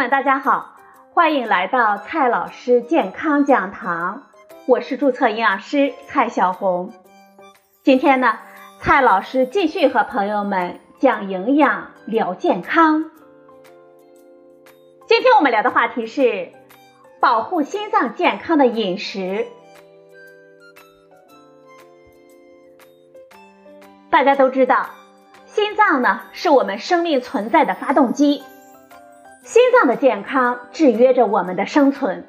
们，大家好，欢迎来到蔡老师健康讲堂，我是注册营养师蔡小红。今天呢，蔡老师继续和朋友们讲营养、聊健康。今天我们聊的话题是保护心脏健康的饮食。大家都知道，心脏呢是我们生命存在的发动机。心脏的健康制约着我们的生存。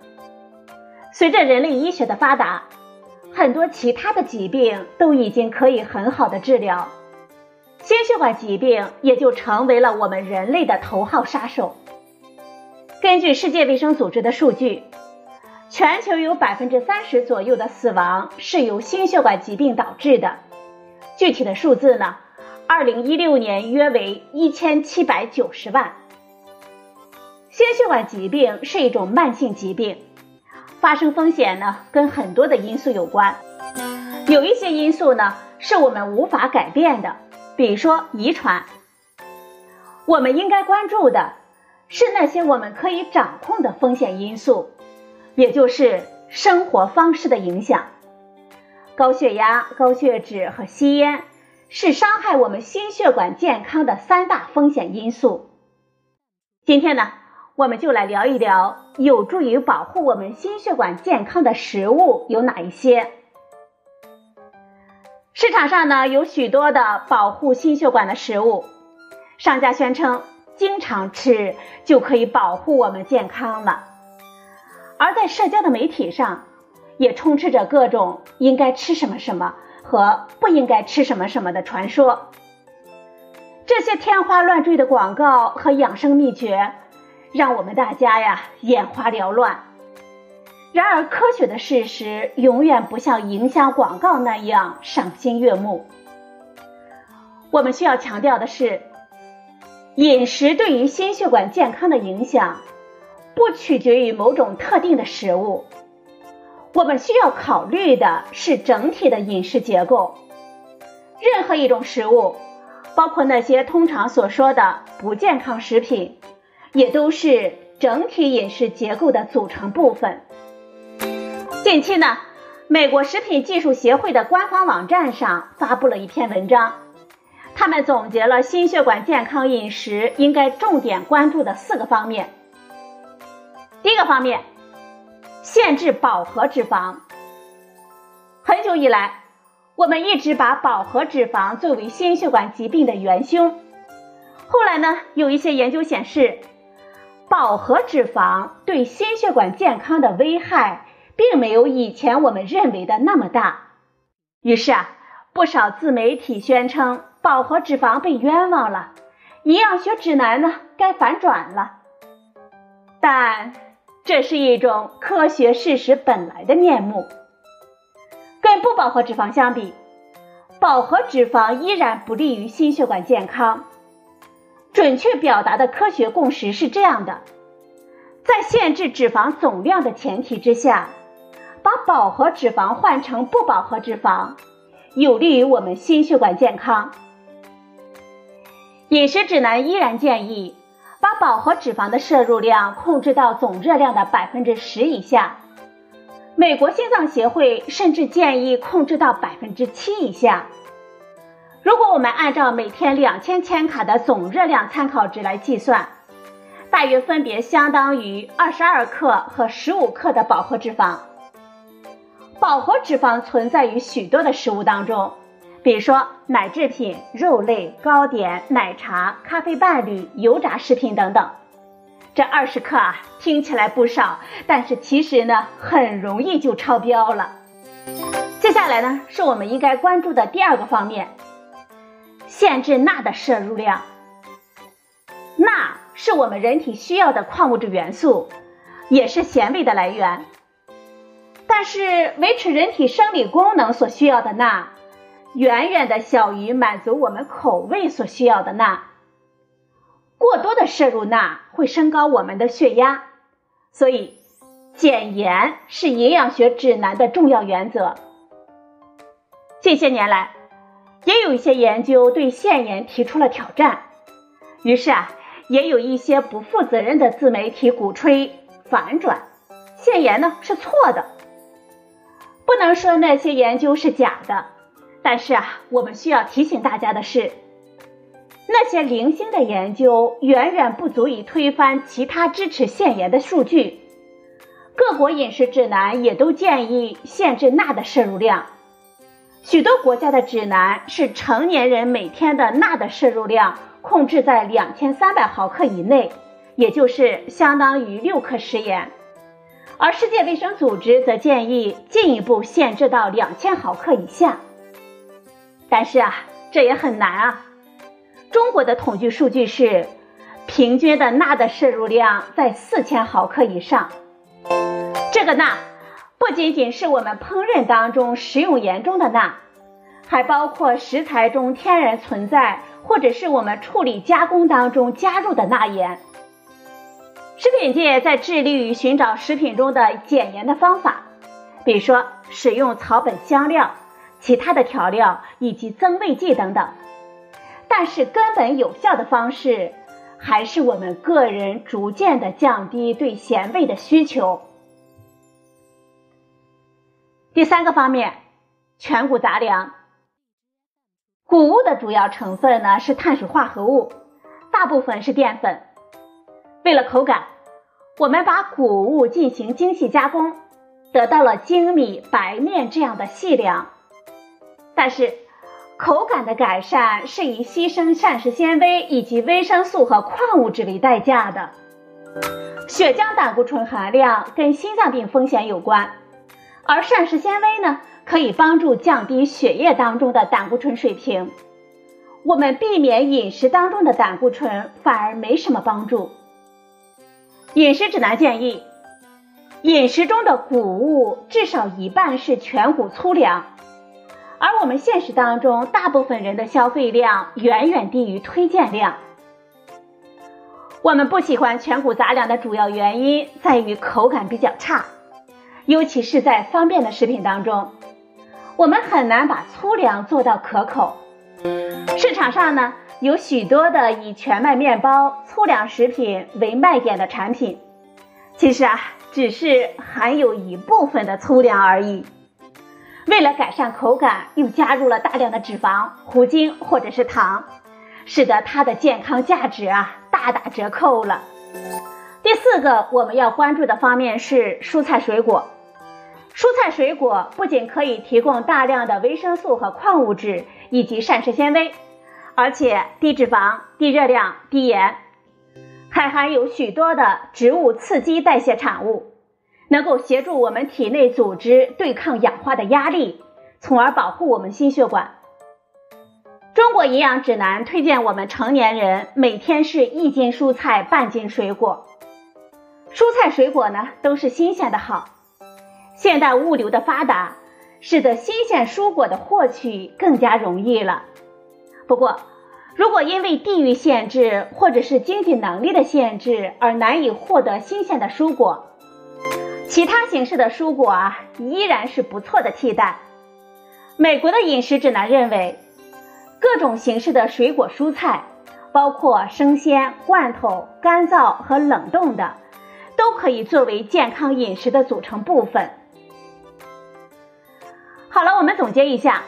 随着人类医学的发达，很多其他的疾病都已经可以很好的治疗，心血管疾病也就成为了我们人类的头号杀手。根据世界卫生组织的数据，全球有百分之三十左右的死亡是由心血管疾病导致的。具体的数字呢？二零一六年约为一千七百九十万。心血管疾病是一种慢性疾病，发生风险呢跟很多的因素有关，有一些因素呢是我们无法改变的，比如说遗传。我们应该关注的是那些我们可以掌控的风险因素，也就是生活方式的影响。高血压、高血脂和吸烟是伤害我们心血管健康的三大风险因素。今天呢？我们就来聊一聊有助于保护我们心血管健康的食物有哪一些。市场上呢有许多的保护心血管的食物，商家宣称经常吃就可以保护我们健康了。而在社交的媒体上，也充斥着各种应该吃什么什么和不应该吃什么什么的传说。这些天花乱坠的广告和养生秘诀。让我们大家呀眼花缭乱。然而，科学的事实永远不像营销广告那样赏心悦目。我们需要强调的是，饮食对于心血管健康的影响不取决于某种特定的食物。我们需要考虑的是整体的饮食结构。任何一种食物，包括那些通常所说的不健康食品。也都是整体饮食结构的组成部分。近期呢，美国食品技术协会的官方网站上发布了一篇文章，他们总结了心血管健康饮食应该重点关注的四个方面。第一个方面，限制饱和脂肪。很久以来，我们一直把饱和脂肪作为心血管疾病的元凶。后来呢，有一些研究显示。饱和脂肪对心血管健康的危害，并没有以前我们认为的那么大。于是啊，不少自媒体宣称饱和脂肪被冤枉了，营养学指南呢该反转了。但这是一种科学事实本来的面目。跟不饱和脂肪相比，饱和脂肪依然不利于心血管健康。准确表达的科学共识是这样的：在限制脂肪总量的前提之下，把饱和脂肪换成不饱和脂肪，有利于我们心血管健康。饮食指南依然建议把饱和脂肪的摄入量控制到总热量的百分之十以下，美国心脏协会甚至建议控制到百分之七以下。如果我们按照每天两千千卡的总热量参考值来计算，大约分别相当于二十二克和十五克的饱和脂肪。饱和脂肪存在于许多的食物当中，比如说奶制品、肉类、糕点、奶茶、咖啡伴侣、油炸食品等等。这二十克啊，听起来不少，但是其实呢，很容易就超标了。接下来呢，是我们应该关注的第二个方面。限制钠的摄入量。钠是我们人体需要的矿物质元素，也是咸味的来源。但是维持人体生理功能所需要的钠，远远的小于满足我们口味所需要的钠。过多的摄入钠会升高我们的血压，所以减盐是营养学指南的重要原则。近些年来。也有一些研究对限盐提出了挑战，于是啊，也有一些不负责任的自媒体鼓吹反转，限盐呢是错的。不能说那些研究是假的，但是啊，我们需要提醒大家的是，那些零星的研究远远不足以推翻其他支持限盐的数据。各国饮食指南也都建议限制钠的摄入量。许多国家的指南是成年人每天的钠的摄入量控制在两千三百毫克以内，也就是相当于六克食盐。而世界卫生组织则建议进一步限制到两千毫克以下。但是啊，这也很难啊。中国的统计数据是，平均的钠的摄入量在四千毫克以上。这个钠。不仅仅是我们烹饪当中食用盐中的钠，还包括食材中天然存在或者是我们处理加工当中加入的钠盐。食品界在致力于寻找食品中的减盐的方法，比如说使用草本香料、其他的调料以及增味剂等等。但是根本有效的方式，还是我们个人逐渐的降低对咸味的需求。第三个方面，全谷杂粮。谷物的主要成分呢是碳水化合物，大部分是淀粉。为了口感，我们把谷物进行精细加工，得到了精米、白面这样的细粮。但是，口感的改善是以牺牲膳食纤维以及维生素和矿物质为代价的。血浆胆固醇含量跟心脏病风险有关。而膳食纤维呢，可以帮助降低血液当中的胆固醇水平。我们避免饮食当中的胆固醇，反而没什么帮助。饮食指南建议，饮食中的谷物至少一半是全谷粗粮，而我们现实当中大部分人的消费量远远低于推荐量。我们不喜欢全谷杂粮的主要原因在于口感比较差。尤其是在方便的食品当中，我们很难把粗粮做到可口。市场上呢，有许多的以全麦面包、粗粮食品为卖点的产品，其实啊，只是含有一部分的粗粮而已。为了改善口感，又加入了大量的脂肪、糊精或者是糖，使得它的健康价值啊大打折扣了。第四个我们要关注的方面是蔬菜水果。蔬菜水果不仅可以提供大量的维生素和矿物质以及膳食纤维，而且低脂肪、低热量、低盐，还含有许多的植物刺激代谢产物，能够协助我们体内组织对抗氧化的压力，从而保护我们心血管。中国营养指南推荐我们成年人每天是一斤蔬菜，半斤水果。蔬菜水果呢都是新鲜的好，现代物流的发达，使得新鲜蔬果的获取更加容易了。不过，如果因为地域限制或者是经济能力的限制而难以获得新鲜的蔬果，其他形式的蔬果啊依然是不错的替代。美国的饮食指南认为，各种形式的水果蔬菜，包括生鲜、罐头、干燥和冷冻的。都可以作为健康饮食的组成部分。好了，我们总结一下，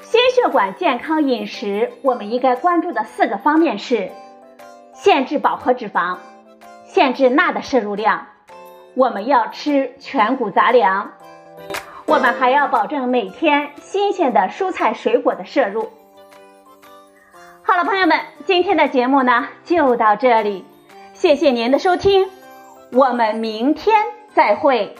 心血管健康饮食我们应该关注的四个方面是：限制饱和脂肪，限制钠的摄入量，我们要吃全谷杂粮，我们还要保证每天新鲜的蔬菜水果的摄入。好了，朋友们，今天的节目呢就到这里，谢谢您的收听。我们明天再会。